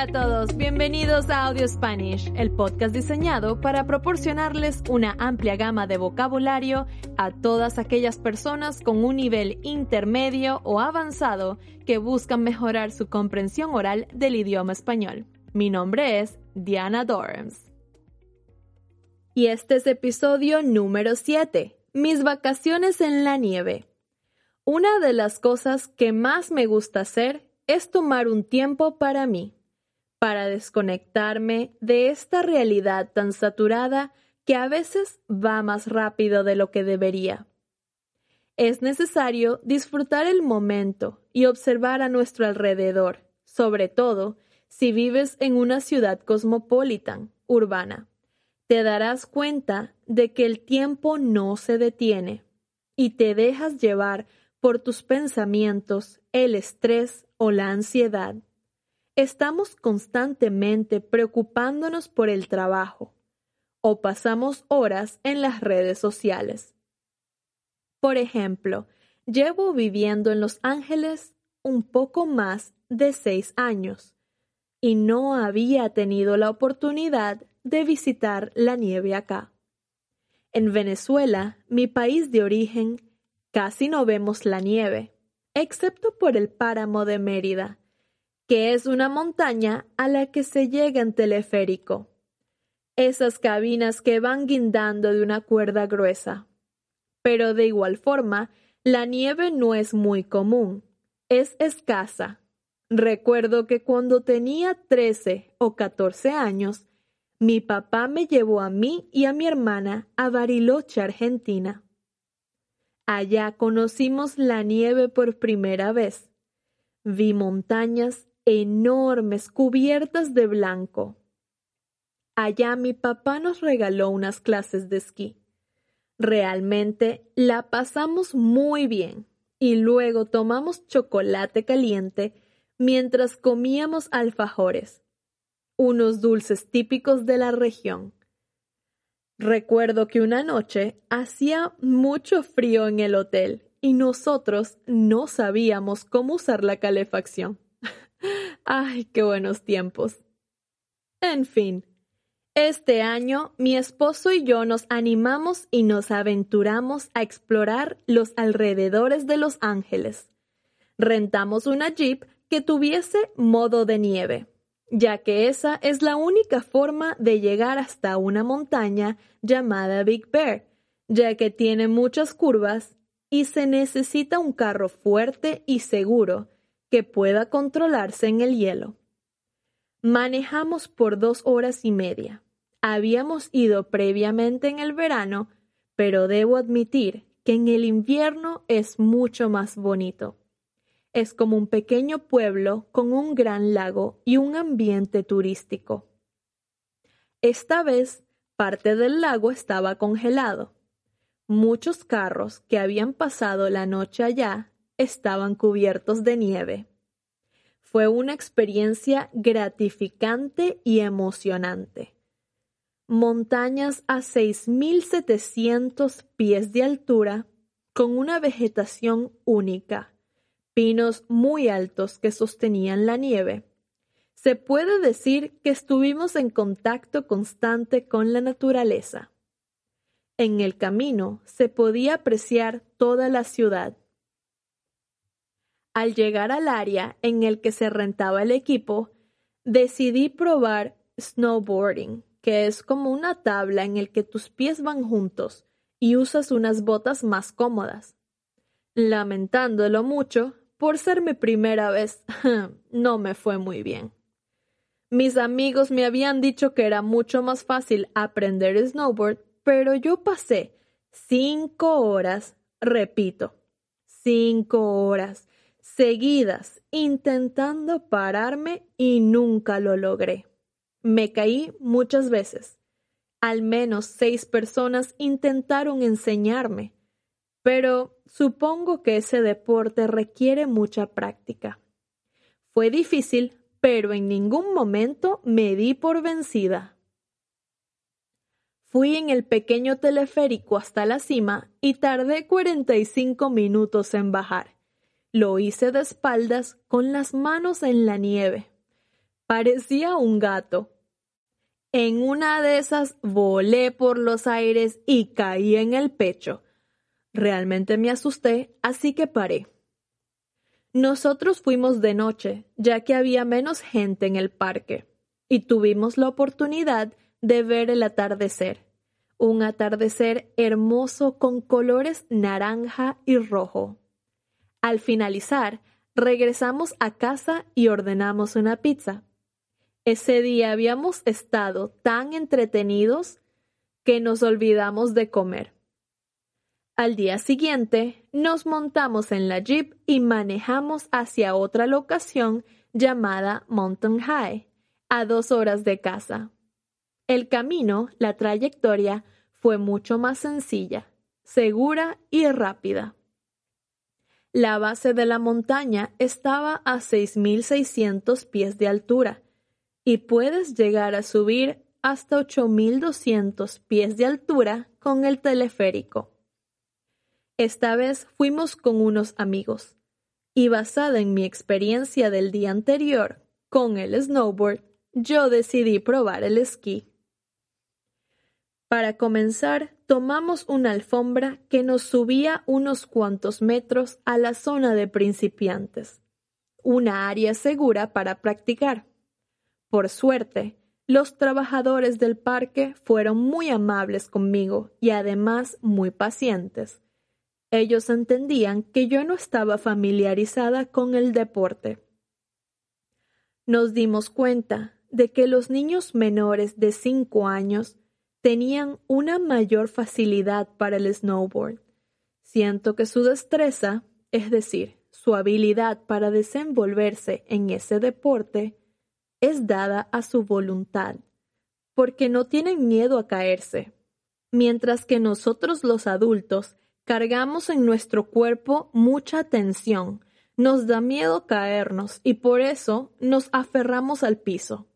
Hola a todos, bienvenidos a Audio Spanish, el podcast diseñado para proporcionarles una amplia gama de vocabulario a todas aquellas personas con un nivel intermedio o avanzado que buscan mejorar su comprensión oral del idioma español. Mi nombre es Diana Dorms. Y este es episodio número 7, mis vacaciones en la nieve. Una de las cosas que más me gusta hacer es tomar un tiempo para mí para desconectarme de esta realidad tan saturada que a veces va más rápido de lo que debería. Es necesario disfrutar el momento y observar a nuestro alrededor, sobre todo si vives en una ciudad cosmopolitan, urbana. Te darás cuenta de que el tiempo no se detiene y te dejas llevar por tus pensamientos, el estrés o la ansiedad. Estamos constantemente preocupándonos por el trabajo o pasamos horas en las redes sociales. Por ejemplo, llevo viviendo en Los Ángeles un poco más de seis años y no había tenido la oportunidad de visitar la nieve acá. En Venezuela, mi país de origen, casi no vemos la nieve, excepto por el páramo de Mérida, que es una montaña a la que se llega en teleférico. Esas cabinas que van guindando de una cuerda gruesa. Pero de igual forma, la nieve no es muy común, es escasa. Recuerdo que cuando tenía 13 o 14 años, mi papá me llevó a mí y a mi hermana a Bariloche, Argentina. Allá conocimos la nieve por primera vez. Vi montañas enormes cubiertas de blanco. Allá mi papá nos regaló unas clases de esquí. Realmente la pasamos muy bien y luego tomamos chocolate caliente mientras comíamos alfajores, unos dulces típicos de la región. Recuerdo que una noche hacía mucho frío en el hotel y nosotros no sabíamos cómo usar la calefacción. Ay, qué buenos tiempos. En fin, este año mi esposo y yo nos animamos y nos aventuramos a explorar los alrededores de Los Ángeles. Rentamos una jeep que tuviese modo de nieve, ya que esa es la única forma de llegar hasta una montaña llamada Big Bear, ya que tiene muchas curvas y se necesita un carro fuerte y seguro que pueda controlarse en el hielo. Manejamos por dos horas y media. Habíamos ido previamente en el verano, pero debo admitir que en el invierno es mucho más bonito. Es como un pequeño pueblo con un gran lago y un ambiente turístico. Esta vez, parte del lago estaba congelado. Muchos carros que habían pasado la noche allá estaban cubiertos de nieve. Fue una experiencia gratificante y emocionante. Montañas a 6.700 pies de altura, con una vegetación única, pinos muy altos que sostenían la nieve. Se puede decir que estuvimos en contacto constante con la naturaleza. En el camino se podía apreciar toda la ciudad, al llegar al área en el que se rentaba el equipo, decidí probar snowboarding, que es como una tabla en el que tus pies van juntos y usas unas botas más cómodas. Lamentándolo mucho, por ser mi primera vez, no me fue muy bien. Mis amigos me habían dicho que era mucho más fácil aprender snowboard, pero yo pasé cinco horas, repito, cinco horas seguidas intentando pararme y nunca lo logré. Me caí muchas veces. Al menos seis personas intentaron enseñarme, pero supongo que ese deporte requiere mucha práctica. Fue difícil, pero en ningún momento me di por vencida. Fui en el pequeño teleférico hasta la cima y tardé 45 minutos en bajar. Lo hice de espaldas con las manos en la nieve. Parecía un gato. En una de esas volé por los aires y caí en el pecho. Realmente me asusté, así que paré. Nosotros fuimos de noche, ya que había menos gente en el parque, y tuvimos la oportunidad de ver el atardecer. Un atardecer hermoso con colores naranja y rojo. Al finalizar, regresamos a casa y ordenamos una pizza. Ese día habíamos estado tan entretenidos que nos olvidamos de comer. Al día siguiente, nos montamos en la jeep y manejamos hacia otra locación llamada Mountain High, a dos horas de casa. El camino, la trayectoria, fue mucho más sencilla, segura y rápida. La base de la montaña estaba a 6.600 pies de altura y puedes llegar a subir hasta 8.200 pies de altura con el teleférico. Esta vez fuimos con unos amigos, y basada en mi experiencia del día anterior con el snowboard, yo decidí probar el esquí. Para comenzar, tomamos una alfombra que nos subía unos cuantos metros a la zona de principiantes, una área segura para practicar. Por suerte, los trabajadores del parque fueron muy amables conmigo y además muy pacientes ellos entendían que yo no estaba familiarizada con el deporte. Nos dimos cuenta de que los niños menores de 5 años tenían una mayor facilidad para el snowboard. Siento que su destreza, es decir, su habilidad para desenvolverse en ese deporte, es dada a su voluntad, porque no tienen miedo a caerse, mientras que nosotros los adultos Cargamos en nuestro cuerpo mucha tensión, nos da miedo caernos y por eso nos aferramos al piso.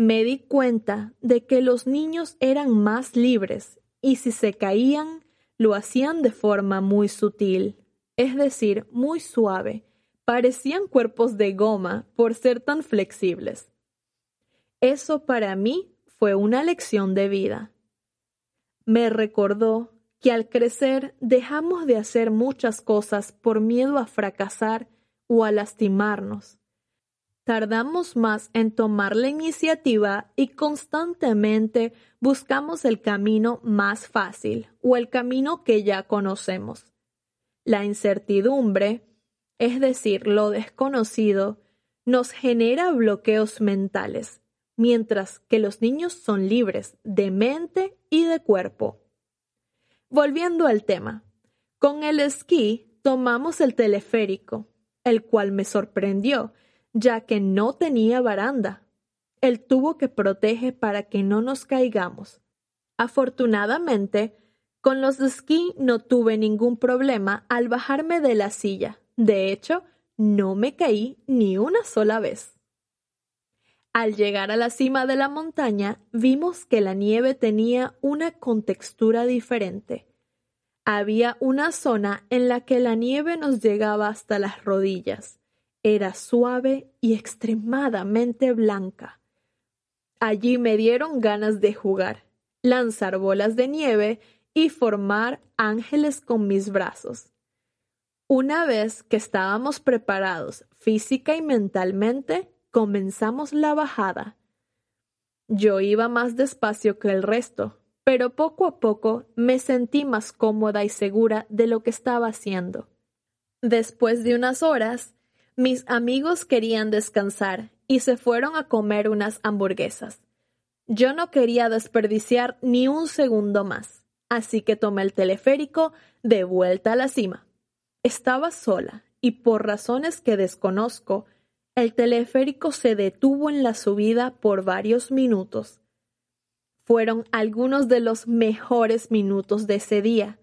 Me di cuenta de que los niños eran más libres y si se caían, lo hacían de forma muy sutil, es decir, muy suave. Parecían cuerpos de goma por ser tan flexibles. Eso para mí fue una lección de vida. Me recordó que al crecer dejamos de hacer muchas cosas por miedo a fracasar o a lastimarnos. Tardamos más en tomar la iniciativa y constantemente buscamos el camino más fácil o el camino que ya conocemos. La incertidumbre, es decir, lo desconocido, nos genera bloqueos mentales, mientras que los niños son libres de mente y de cuerpo. Volviendo al tema, con el esquí tomamos el teleférico, el cual me sorprendió, ya que no tenía baranda. El tubo que protege para que no nos caigamos. Afortunadamente, con los de esquí no tuve ningún problema al bajarme de la silla. De hecho, no me caí ni una sola vez. Al llegar a la cima de la montaña, vimos que la nieve tenía una contextura diferente. Había una zona en la que la nieve nos llegaba hasta las rodillas. Era suave y extremadamente blanca. Allí me dieron ganas de jugar, lanzar bolas de nieve y formar ángeles con mis brazos. Una vez que estábamos preparados física y mentalmente, comenzamos la bajada. Yo iba más despacio que el resto, pero poco a poco me sentí más cómoda y segura de lo que estaba haciendo. Después de unas horas, mis amigos querían descansar y se fueron a comer unas hamburguesas. Yo no quería desperdiciar ni un segundo más, así que tomé el teleférico de vuelta a la cima. Estaba sola y por razones que desconozco, el teleférico se detuvo en la subida por varios minutos. Fueron algunos de los mejores minutos de ese día,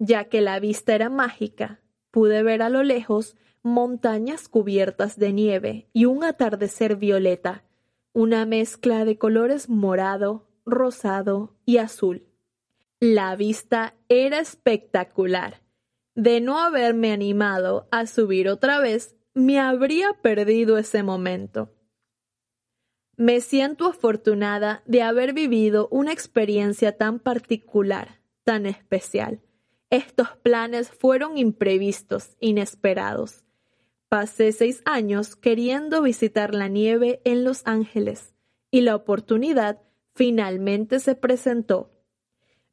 ya que la vista era mágica. Pude ver a lo lejos montañas cubiertas de nieve y un atardecer violeta, una mezcla de colores morado, rosado y azul. La vista era espectacular. De no haberme animado a subir otra vez, me habría perdido ese momento. Me siento afortunada de haber vivido una experiencia tan particular, tan especial. Estos planes fueron imprevistos, inesperados. Pasé seis años queriendo visitar la nieve en Los Ángeles y la oportunidad finalmente se presentó.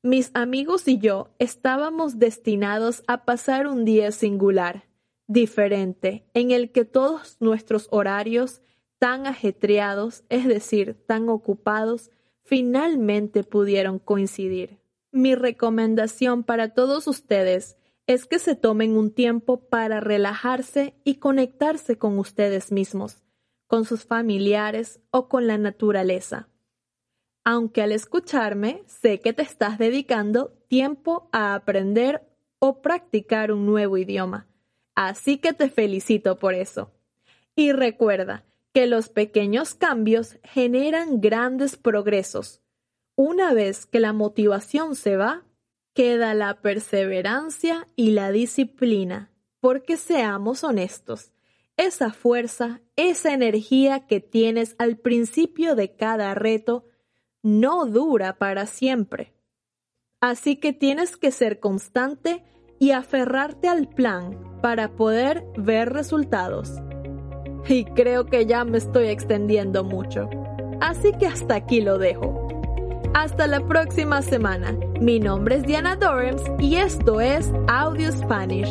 Mis amigos y yo estábamos destinados a pasar un día singular, diferente, en el que todos nuestros horarios tan ajetreados, es decir, tan ocupados, finalmente pudieron coincidir. Mi recomendación para todos ustedes es que se tomen un tiempo para relajarse y conectarse con ustedes mismos, con sus familiares o con la naturaleza aunque al escucharme sé que te estás dedicando tiempo a aprender o practicar un nuevo idioma. Así que te felicito por eso. Y recuerda que los pequeños cambios generan grandes progresos. Una vez que la motivación se va, queda la perseverancia y la disciplina, porque seamos honestos, esa fuerza, esa energía que tienes al principio de cada reto, no dura para siempre. Así que tienes que ser constante y aferrarte al plan para poder ver resultados. Y creo que ya me estoy extendiendo mucho. Así que hasta aquí lo dejo. Hasta la próxima semana. Mi nombre es Diana Dorms y esto es Audio Spanish.